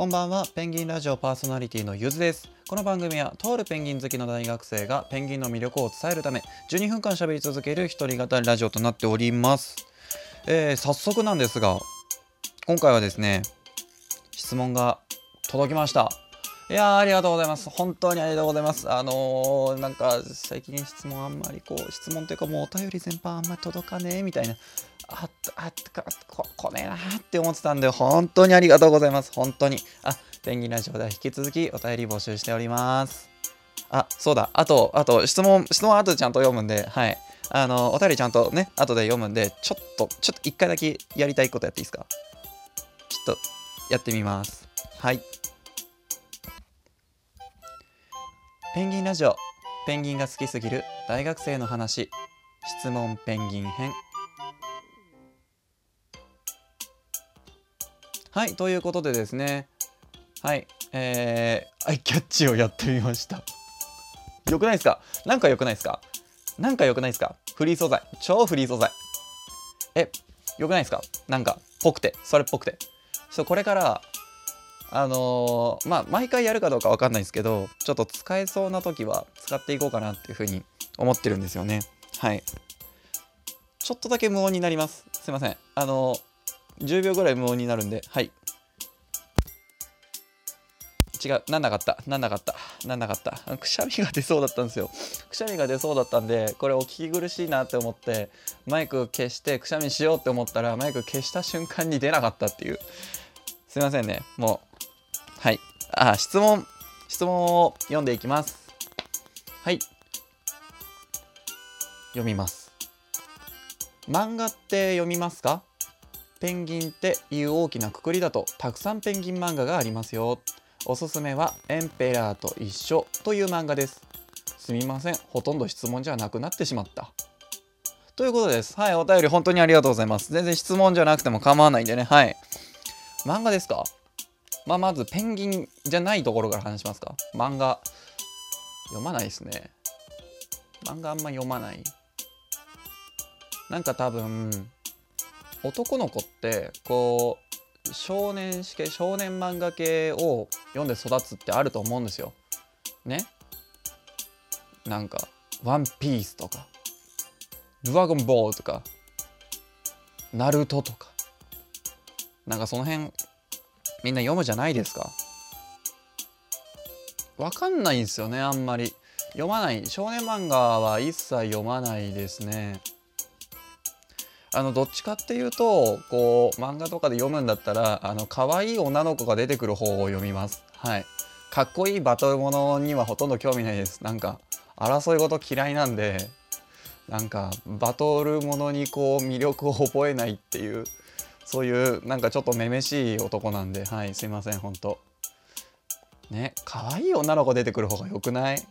こんばんは。ペンギンラジオパーソナリティのゆずです。この番組はとあるペンギン好きの大学生がペンギンの魅力を伝えるため12分間喋り続ける一人語りラジオとなっております、えー早速なんですが今回はですね質問が届きました。いやありがとうございます。本当にありがとうございます。あのー、なんか最近質問あんまりこう質問というかもうお便り全般あんまり届かねえみたいな。あっあっかこ来ねえなって思ってたんで本当にありがとうございます。本当に。あペンギンラジオでは引き続きお便り募集しております。あそうだ。あとあと質問質問は後でちゃんと読むんではい。あのお便りちゃんとね後で読むんでちょっとちょっと一回だけやりたいことやっていいですか？ちょっとやってみます。はい。ペンギンラジオ。ペンギンが好きすぎる大学生の話。質問ペンギン編。はいということでですね。はいえー、アイキャッチをやってみました。よくないですか？なんかよくないですか？なんかよくないですか？フリー素材。超フリー素材。えよくないですか？なんかぽくて。それっぽくて。そうこれからあのーまあ毎回やるかどうかわかんないですけどちょっと使えそうな時は使っていこうかなっていうふうに思ってるんですよね。はい。ちょっとだけ無音になります。すいません。あのー10秒ぐらい無音になるんではい。違う。なんなかった。なんなかった。なんなかった。くしゃみが出そうだったんですよ。くしゃみが出そうだったんでこれお聞き苦しいなって思ってマイク消してくしゃみしようって思ったらマイク消した瞬間に出なかったっていう。すいませんね。もうはい。あ質問質問を読んでいきます。はい。読みます。漫画って読みますか？ペンギンっていう大きなくくりだとたくさんペンギン漫画がありますよ。おすすめはエンペラーと一緒という漫画です。すみません。ほとんど質問じゃなくなってしまった。ということです。はい。お便り本当にありがとうございます。全然質問じゃなくても構わないんでね。はい。漫画ですか？まあまずペンギンじゃないところから話しますか。漫画。読まないですね。漫画あんま読まない。なんか多分男の子ってこう少年誌系少年漫画系を読んで育つってあると思うんですよ。ね？なんか「ワンピースとか「ドラゴンボール」とか「ナルト」とか。なんかその辺みんな読むじゃないですか。わかんないんですよねあんまり。読まない少年漫画は一切読まないですね。あのどっちかっていうとこう漫画とかで読むんだったらあの可愛い女の子が出てくる方を読みますはいかっこいいバトルものにはほとんど興味ないですなんか争い事嫌いなんでなんかバトルものにこう魅力を覚えないっていうそういうなんかちょっとめめしい男なんではいすいませんほんとね可愛い女の子出てくる方がよくない？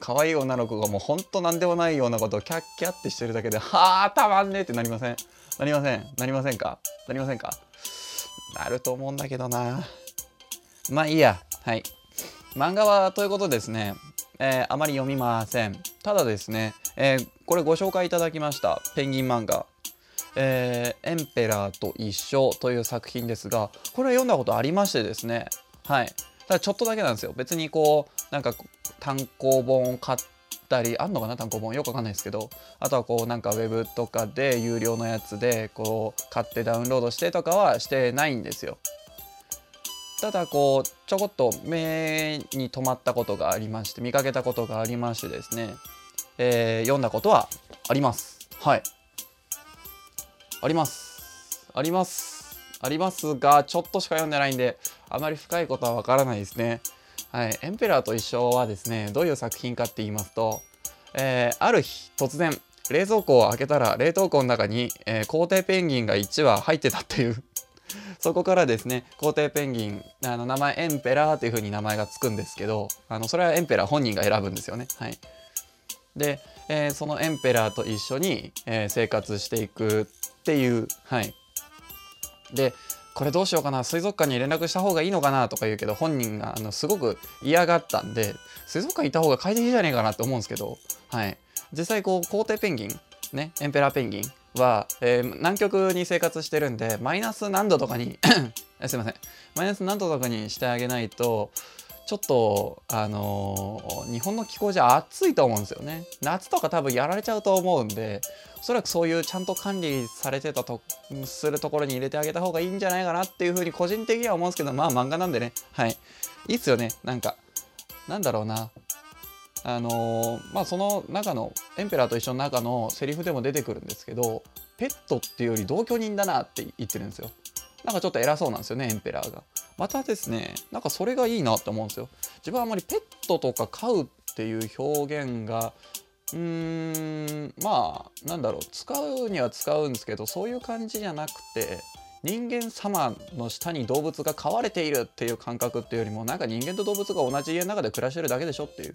可愛い女の子がもうほんと何でもないようなことをキャッキャってしてるだけではあたまんねえってなりません？なりません？なりませんか？なりませんか？なると思うんだけどな。まあいいや。はい。漫画はということですね、えーあまり読みません。ただですね、えーこれご紹介いただきました。ペンギン漫画。えーエンペラーと一緒という作品ですがこれは読んだことありましてですね。はい。ただちょっとだけなんですよ。別にこうなんか単行本を買ったりあんのかな単行本。よくわかんないですけど。あとはこうなんかウェブとかで有料のやつでこう買ってダウンロードしてとかはしてないんですよ。ただこうちょこっと目に留まったことがありまして見かけたことがありましてですね、えー読んだことはあります。はい。あります。あります。あります。がちょっとしか読んでないんであまり深いことはわからないですね。はい。エンペラーと一緒はですねどういう作品かって言いますと、えーある日突然冷蔵庫を開けたら冷凍庫の中に、えー、皇帝ペンギンが1羽入ってたっていう。そこからですね皇帝ペンギンあの名前エンペラーという風に名前がつくんですけどあのそれはエンペラー本人が選ぶんですよね。はい、で、えーそのエンペラーと一緒に、えー生活していくっていう。はい。でこれどうしようかな。水族館に連絡した方がいいのかなとか言うけど本人があのすごく嫌がったんで水族館行った方が快適じゃねえかなって思うんですけどはい。実際こう皇帝ペンギンねエンペラーペンギンは、えー、南極に生活してるんでマイナス何度とかに すいません。マイナス何度とかにしてあげないとちょっとあのー、日本の気候じゃ暑いと思うんですよね。夏とか多分やられちゃうと思うんでおそらくそういうちゃんと管理されてたとするところに入れてあげた方がいいんじゃないかなっていうふうに個人的には思うんですけどまあ漫画なんでね。はい。いいっすよね。なんかなんだろうな。あのー、まあその中のエンペラーと一緒の中のセリフでも出てくるんですけどペットっていうより同居人だなって言ってるんですよ。なんかちょっと偉そうなんですよねエンペラーが。またですねなんかそれがいいなって思うんですよ。自分はあまりペットとか飼うっていう表現がうーんまあなんだろう使うには使うんですけどそういう感じじゃなくて人間様の下に動物が飼われているっていう感覚っていうよりもなんか人間と動物が同じ家の中で暮らしてるだけでしょっていう。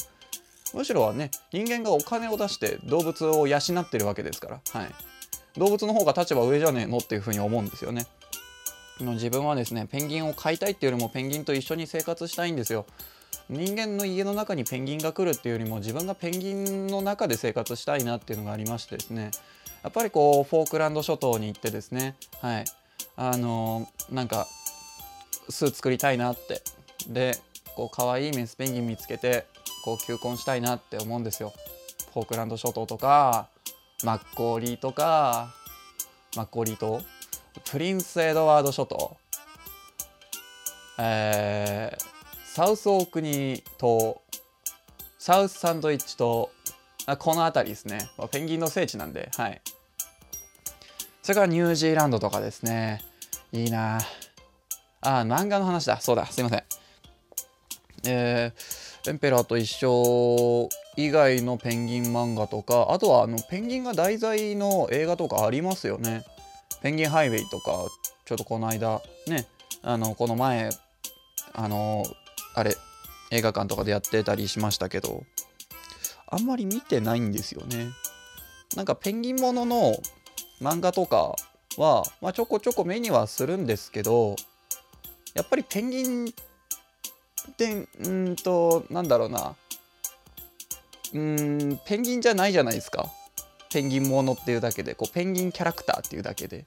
むしろはね人間がお金を出して動物を養ってるわけですから、はい、動物の方が立場上じゃねえのっていうふうに思うんですよね。の自分はですねペンギンを飼いたいっていうよりもペンギンと一緒に生活したいんですよ。人間の家の中にペンギンが来るっていうよりも自分がペンギンの中で生活したいなっていうのがありましてですね。やっぱりこうフォークランド諸島に行ってですねはい。あのー、なんか巣作りたいなって。でこう可愛いメスペンギン見つけてこう求婚したいなって思うんですよ。フォークランド諸島とかマッコーリーとかマッコーリー島プリンスエドワード諸島。えー、サウスオークニー島サウスサンドイッチ島あこの辺りですね、まあ、ペンギンの聖地なんではい。それからニュージーランドとかですね。いいな。あ漫画の話だ。そうだ。すいません。えー、エンペラーと一緒以外のペンギン漫画とかあとはあのペンギンが題材の映画とかありますよね。ペンギンハイウェイとかちょっとこの間ねあのこの前あのあれ映画館とかでやってたりしましたけどあんまり見てないんですよね。なんかペンギンものの漫画とかは、まあ、ちょこちょこ目にはするんですけどやっぱりペンギンってうんとなんだろうな。うんペンギンじゃないじゃないですか。ペンギンものっていうだけでこうペンギンキャラクターっていうだけで。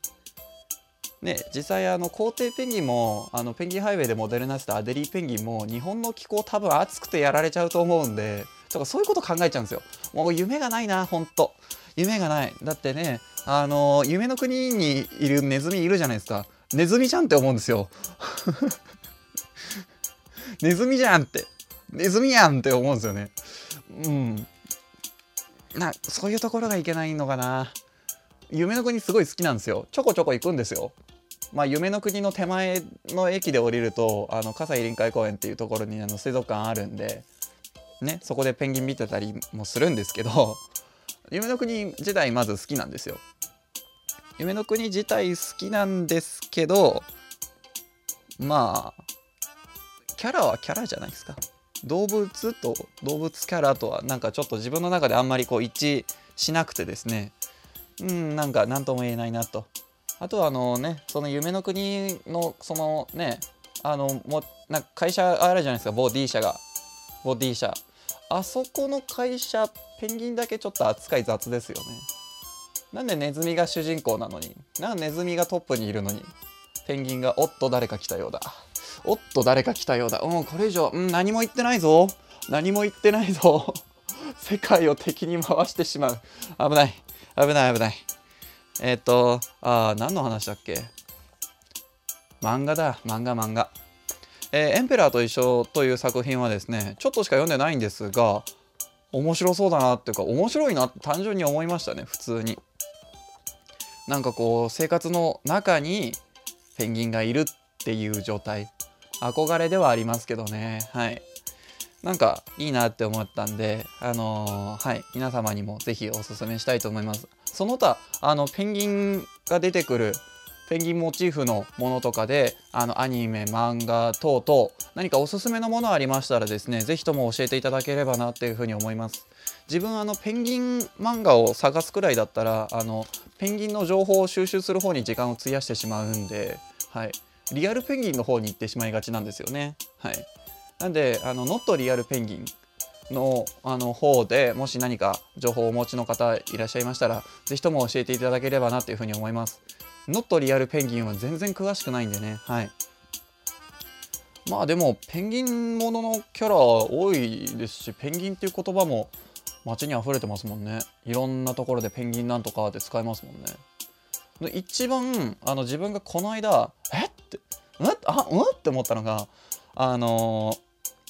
ね、実際あの皇帝ペンギンもあのペンギンハイウェイでモデルになってたアデリーペンギンも日本の気候多分暑くてやられちゃうと思うんでとかそういうこと考えちゃうんですよ。もう夢がないなほんと。夢がない。だってねあの夢の国にいるネズミいるじゃないですか。ネズミじゃんって思うんですよ。ネズミじゃんって。ネズミやんって思うんですよね。うん。なそういうところがいけないのかな。夢の国すごい好きなんですよ。ちょこちょこ行くんですよ。まあ夢の国の手前の駅で降りるとあの葛西臨海公園っていうところにあの水族館あるんでねそこでペンギン見てたりもするんですけど夢の国自体まず好きなんですよ。夢の国自体好きなんですけどまあキャラはキャラじゃないですか。動物と動物キャラとはなんかちょっと自分の中であんまりこう一致しなくてですね。うんなんか何とも言えないなと。あとはあのねその夢の国のそのねあのもなんか会社あるじゃないですか。ボディ社が。ボディ社。あそこの会社ペンギンだけちょっと扱い雑ですよね。なんでネズミが主人公なのに。なんでネズミがトップにいるのに。ペンギンがおっと誰か来たようだ。おっと誰か来たようだ。うんこれ以上、うん、何も言ってないぞ。何も言ってないぞ。世界を敵に回してしまう。危ない。危ない危ない。えっ、ー、とあ何の話だっけ？漫画だ。漫画漫画。えー、エンペラーと一緒という作品はですねちょっとしか読んでないんですが面白そうだなっていうか面白いなって単純に思いましたね普通に。なんかこう生活の中にペンギンがいるっていう状態。憧れではありますけどね。はい。なんかいいなって思ったんであのー、はい。皆様にも是非おすすめしたいと思います。その他あのペンギンが出てくるペンギンモチーフのものとかであのアニメ漫画等々何かおすすめのものありましたらですね是非とも教えていただければなっていうふうに思います。自分あのペンギン漫画を探すくらいだったらあのペンギンの情報を収集する方に時間を費やしてしまうんではい。リアルペンギンの方に行ってしまいがちなんですよね。はい、なんであのノットリアルペンギンのあの方でもし何か情報をお持ちの方いらっしゃいましたら是非とも教えていただければなというふうに思います。ノットリアルペンギンは全然詳しくないんでね。はい。まあでもペンギンもののキャラ多いですしペンギンっていう言葉も街に溢れてますもんね。いろんなところでペンギンなんとかって使えますもんね。一番あの自分がこの間え？あうん？って思ったのがあの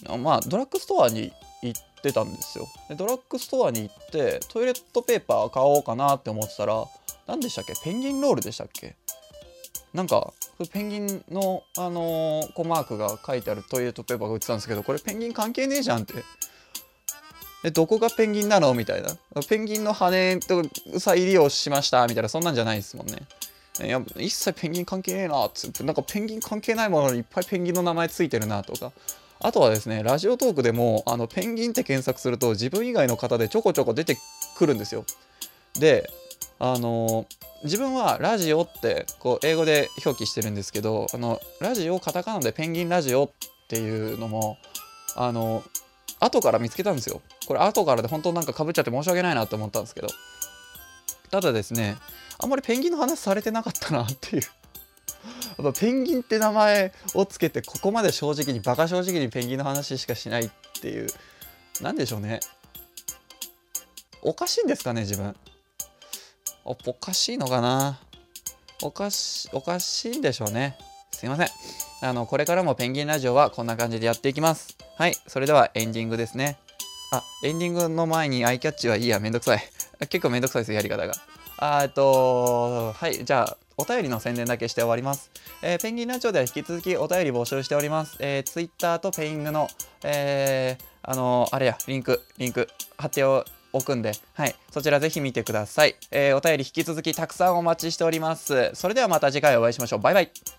ー、まあドラッグストアに行ってたんですよ。でドラッグストアに行ってトイレットペーパー買おうかなって思ってたら何でしたっけ？ペンギンロールでしたっけ？なんかペンギンの、あのー、こうマークが書いてあるトイレットペーパーが売ってたんですけどこれペンギン関係ねえじゃんって。でどこがペンギンなの？みたいな。ペンギンの羽と再利用しましたみたいな。そんなんじゃないですもんね。いや一切ペンギン関係ねえなってなんかペンギン関係ないものにいっぱいペンギンの名前ついてるなとか。あとはですねラジオトークでもあのペンギンって検索すると自分以外の方でちょこちょこ出てくるんですよ。であの自分はラジオってこう英語で表記してるんですけどあのラジオカタカナでペンギンラジオっていうのもあの後から見つけたんですよ。これ後からで本当なんかかぶっちゃって申し訳ないなと思ったんですけど。ただですねあんまりペンギンの話されてなかったなっていう。やっぱペンギンって名前をつけてここまで正直にバカ正直にペンギンの話しかしないっていう。何でしょうね。おかしいんですかね自分。おかしいのかな。おかしおかしいんでしょうね。すいません。あのこれからもペンギンラジオはこんな感じでやっていきます。はい。それではエンディングですね。あエンディングの前にアイキャッチはいいや。めんどくさい。結構めんどくさいですやり方が。あえっとはいじゃあお便りの宣伝だけして終わります。えー、ペンギンラジオでは引き続きお便り募集しております。えー、Twitter とペイングの、えー、あのー、あれや、リンク、リンク貼っておくんで、はい、そちらぜひ見てください。えー、お便り引き続きたくさんお待ちしております。それではまた次回お会いしましょう。バイバイ。